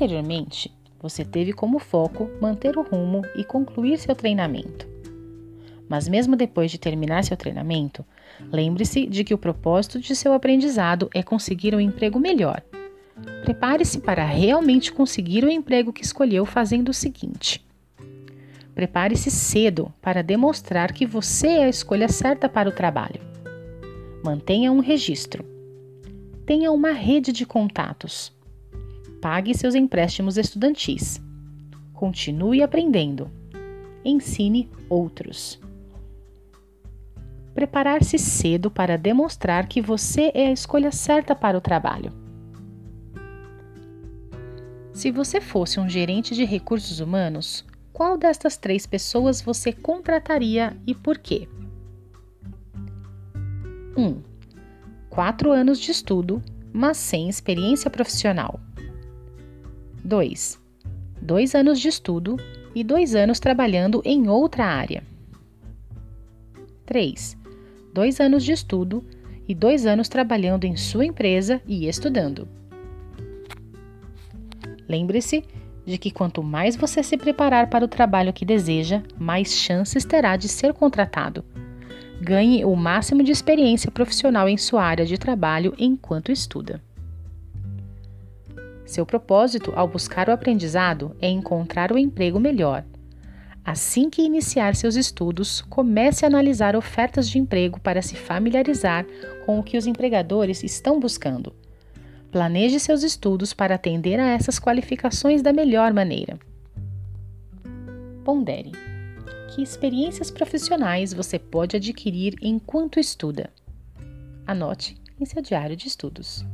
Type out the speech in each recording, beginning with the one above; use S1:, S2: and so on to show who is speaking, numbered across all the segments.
S1: Anteriormente, você teve como foco manter o rumo e concluir seu treinamento. Mas, mesmo depois de terminar seu treinamento, lembre-se de que o propósito de seu aprendizado é conseguir um emprego melhor. Prepare-se para realmente conseguir o emprego que escolheu fazendo o seguinte: prepare-se cedo para demonstrar que você é a escolha certa para o trabalho. Mantenha um registro. Tenha uma rede de contatos. Pague seus empréstimos estudantis. Continue aprendendo. Ensine outros preparar-se cedo para demonstrar que você é a escolha certa para o trabalho. Se você fosse um gerente de recursos humanos, qual destas três pessoas você contrataria e por quê? 1. Um, quatro anos de estudo, mas sem experiência profissional. 2. Dois anos de estudo e dois anos trabalhando em outra área. 3 dois anos de estudo e dois anos trabalhando em sua empresa e estudando. Lembre-se de que quanto mais você se preparar para o trabalho que deseja, mais chances terá de ser contratado. Ganhe o máximo de experiência profissional em sua área de trabalho enquanto estuda. Seu propósito ao buscar o aprendizado é encontrar o emprego melhor Assim que iniciar seus estudos, comece a analisar ofertas de emprego para se familiarizar com o que os empregadores estão buscando. Planeje seus estudos para atender a essas qualificações da melhor maneira. Pondere. Que experiências profissionais você pode adquirir enquanto estuda? Anote em seu diário de estudos.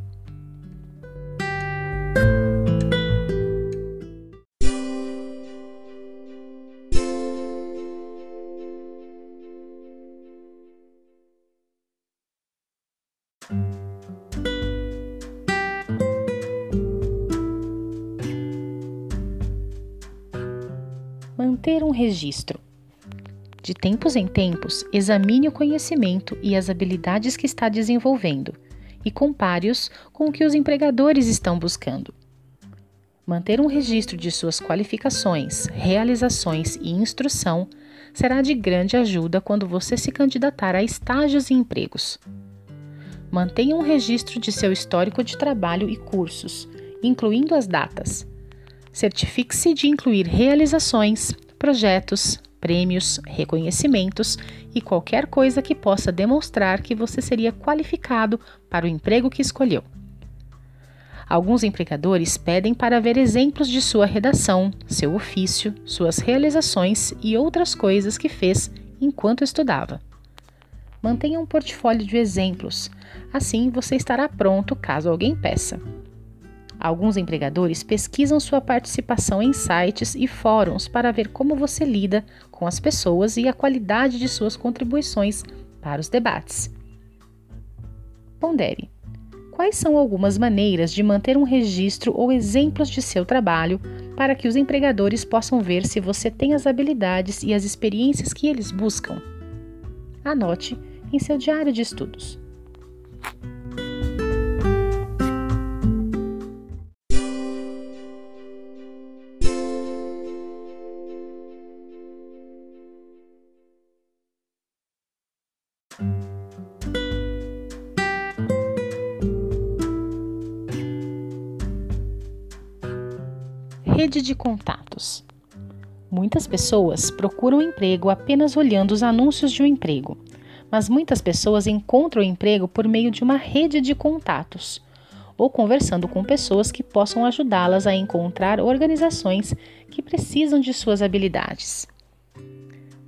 S1: Manter um registro. De tempos em tempos, examine o conhecimento e as habilidades que está desenvolvendo e compare-os com o que os empregadores estão buscando. Manter um registro de suas qualificações, realizações e instrução será de grande ajuda quando você se candidatar a estágios e empregos. Mantenha um registro de seu histórico de trabalho e cursos, incluindo as datas. Certifique-se de incluir realizações, projetos, prêmios, reconhecimentos e qualquer coisa que possa demonstrar que você seria qualificado para o emprego que escolheu. Alguns empregadores pedem para ver exemplos de sua redação, seu ofício, suas realizações e outras coisas que fez enquanto estudava. Mantenha um portfólio de exemplos, assim você estará pronto caso alguém peça. Alguns empregadores pesquisam sua participação em sites e fóruns para ver como você lida com as pessoas e a qualidade de suas contribuições para os debates. Pondere. Quais são algumas maneiras de manter um registro ou exemplos de seu trabalho para que os empregadores possam ver se você tem as habilidades e as experiências que eles buscam? Anote em seu diário de estudos. Rede de contatos. Muitas pessoas procuram emprego apenas olhando os anúncios de um emprego mas muitas pessoas encontram emprego por meio de uma rede de contatos ou conversando com pessoas que possam ajudá-las a encontrar organizações que precisam de suas habilidades.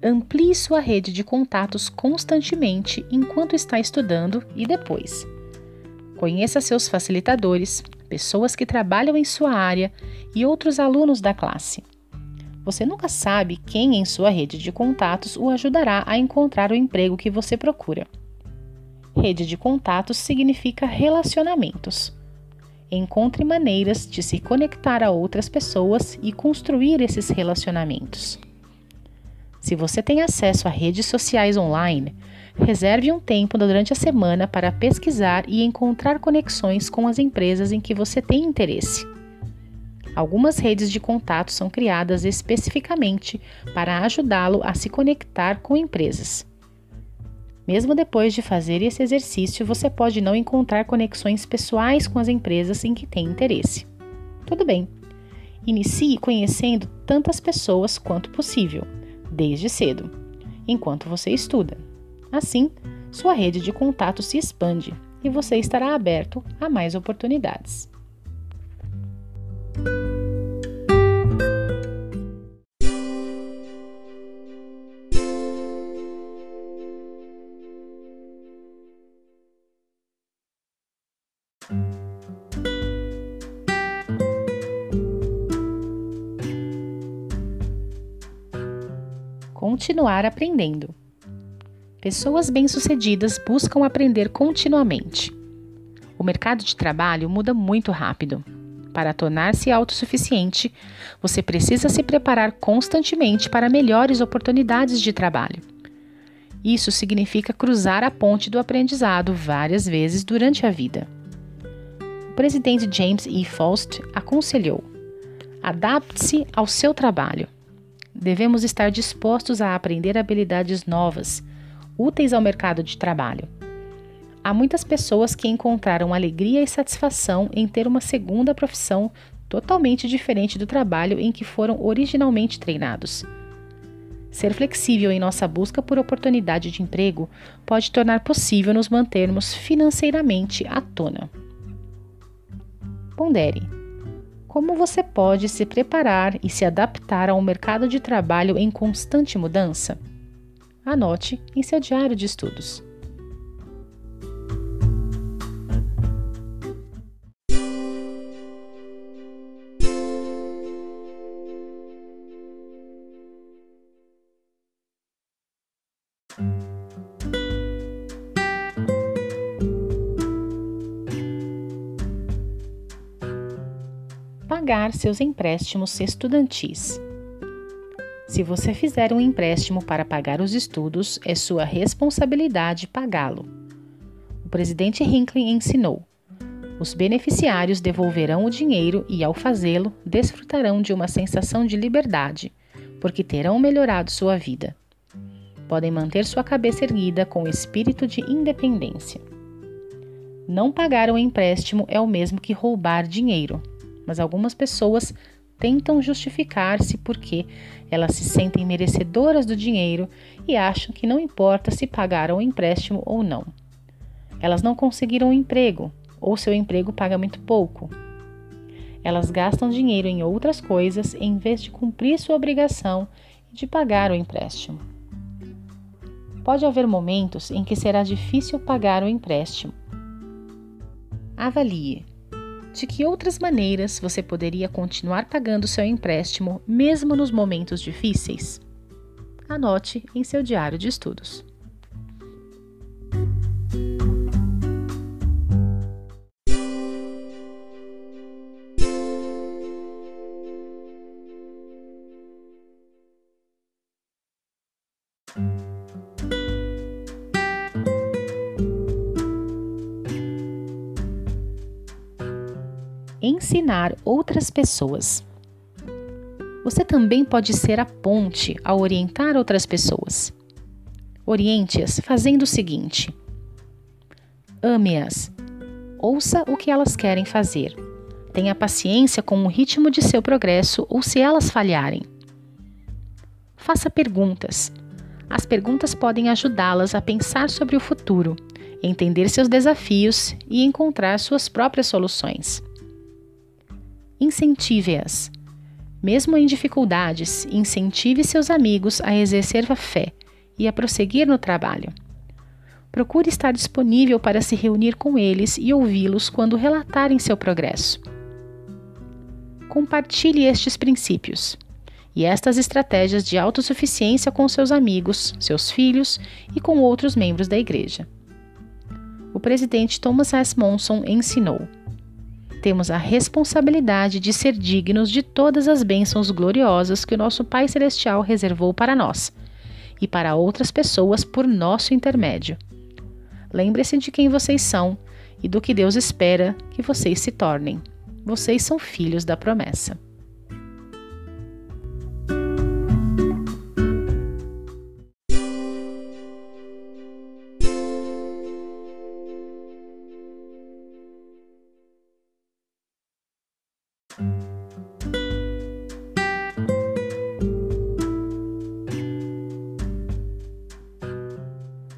S1: Amplie sua rede de contatos constantemente enquanto está estudando e depois. Conheça seus facilitadores, pessoas que trabalham em sua área e outros alunos da classe. Você nunca sabe quem em sua rede de contatos o ajudará a encontrar o emprego que você procura. Rede de contatos significa relacionamentos. Encontre maneiras de se conectar a outras pessoas e construir esses relacionamentos. Se você tem acesso a redes sociais online, reserve um tempo durante a semana para pesquisar e encontrar conexões com as empresas em que você tem interesse. Algumas redes de contato são criadas especificamente para ajudá-lo a se conectar com empresas. Mesmo depois de fazer esse exercício, você pode não encontrar conexões pessoais com as empresas em que tem interesse. Tudo bem. Inicie conhecendo tantas pessoas quanto possível, desde cedo, enquanto você estuda. Assim, sua rede de contato se expande e você estará aberto a mais oportunidades. Continuar aprendendo. Pessoas bem-sucedidas buscam aprender continuamente. O mercado de trabalho muda muito rápido. Para tornar-se autossuficiente, você precisa se preparar constantemente para melhores oportunidades de trabalho. Isso significa cruzar a ponte do aprendizado várias vezes durante a vida. O presidente James E. Faust aconselhou: adapte-se ao seu trabalho. Devemos estar dispostos a aprender habilidades novas úteis ao mercado de trabalho. Há muitas pessoas que encontraram alegria e satisfação em ter uma segunda profissão totalmente diferente do trabalho em que foram originalmente treinados. Ser flexível em nossa busca por oportunidade de emprego pode tornar possível nos mantermos financeiramente à tona. Pondere. Como você pode se preparar e se adaptar a um mercado de trabalho em constante mudança? Anote em seu diário de estudos. Pagar seus empréstimos estudantis. Se você fizer um empréstimo para pagar os estudos, é sua responsabilidade pagá-lo. O presidente Hinckley ensinou: os beneficiários devolverão o dinheiro e, ao fazê-lo, desfrutarão de uma sensação de liberdade, porque terão melhorado sua vida. Podem manter sua cabeça erguida com espírito de independência. Não pagar o empréstimo é o mesmo que roubar dinheiro, mas algumas pessoas tentam justificar-se porque elas se sentem merecedoras do dinheiro e acham que não importa se pagaram o empréstimo ou não. Elas não conseguiram um emprego ou seu emprego paga muito pouco. Elas gastam dinheiro em outras coisas em vez de cumprir sua obrigação de pagar o empréstimo. Pode haver momentos em que será difícil pagar o empréstimo. Avalie de que outras maneiras você poderia continuar pagando seu empréstimo mesmo nos momentos difíceis? Anote em seu diário de estudos. Ensinar outras pessoas. Você também pode ser a ponte ao orientar outras pessoas. Oriente-as fazendo o seguinte: ame-as, ouça o que elas querem fazer, tenha paciência com o ritmo de seu progresso ou se elas falharem. Faça perguntas. As perguntas podem ajudá-las a pensar sobre o futuro, entender seus desafios e encontrar suas próprias soluções incentive-as. Mesmo em dificuldades, incentive seus amigos a exercer a fé e a prosseguir no trabalho. Procure estar disponível para se reunir com eles e ouvi-los quando relatarem seu progresso. Compartilhe estes princípios e estas estratégias de autossuficiência com seus amigos, seus filhos e com outros membros da igreja. O presidente Thomas S. Monson ensinou: temos a responsabilidade de ser dignos de todas as bênçãos gloriosas que o nosso Pai Celestial reservou para nós e para outras pessoas por nosso intermédio. Lembre-se de quem vocês são e do que Deus espera que vocês se tornem. Vocês são filhos da promessa.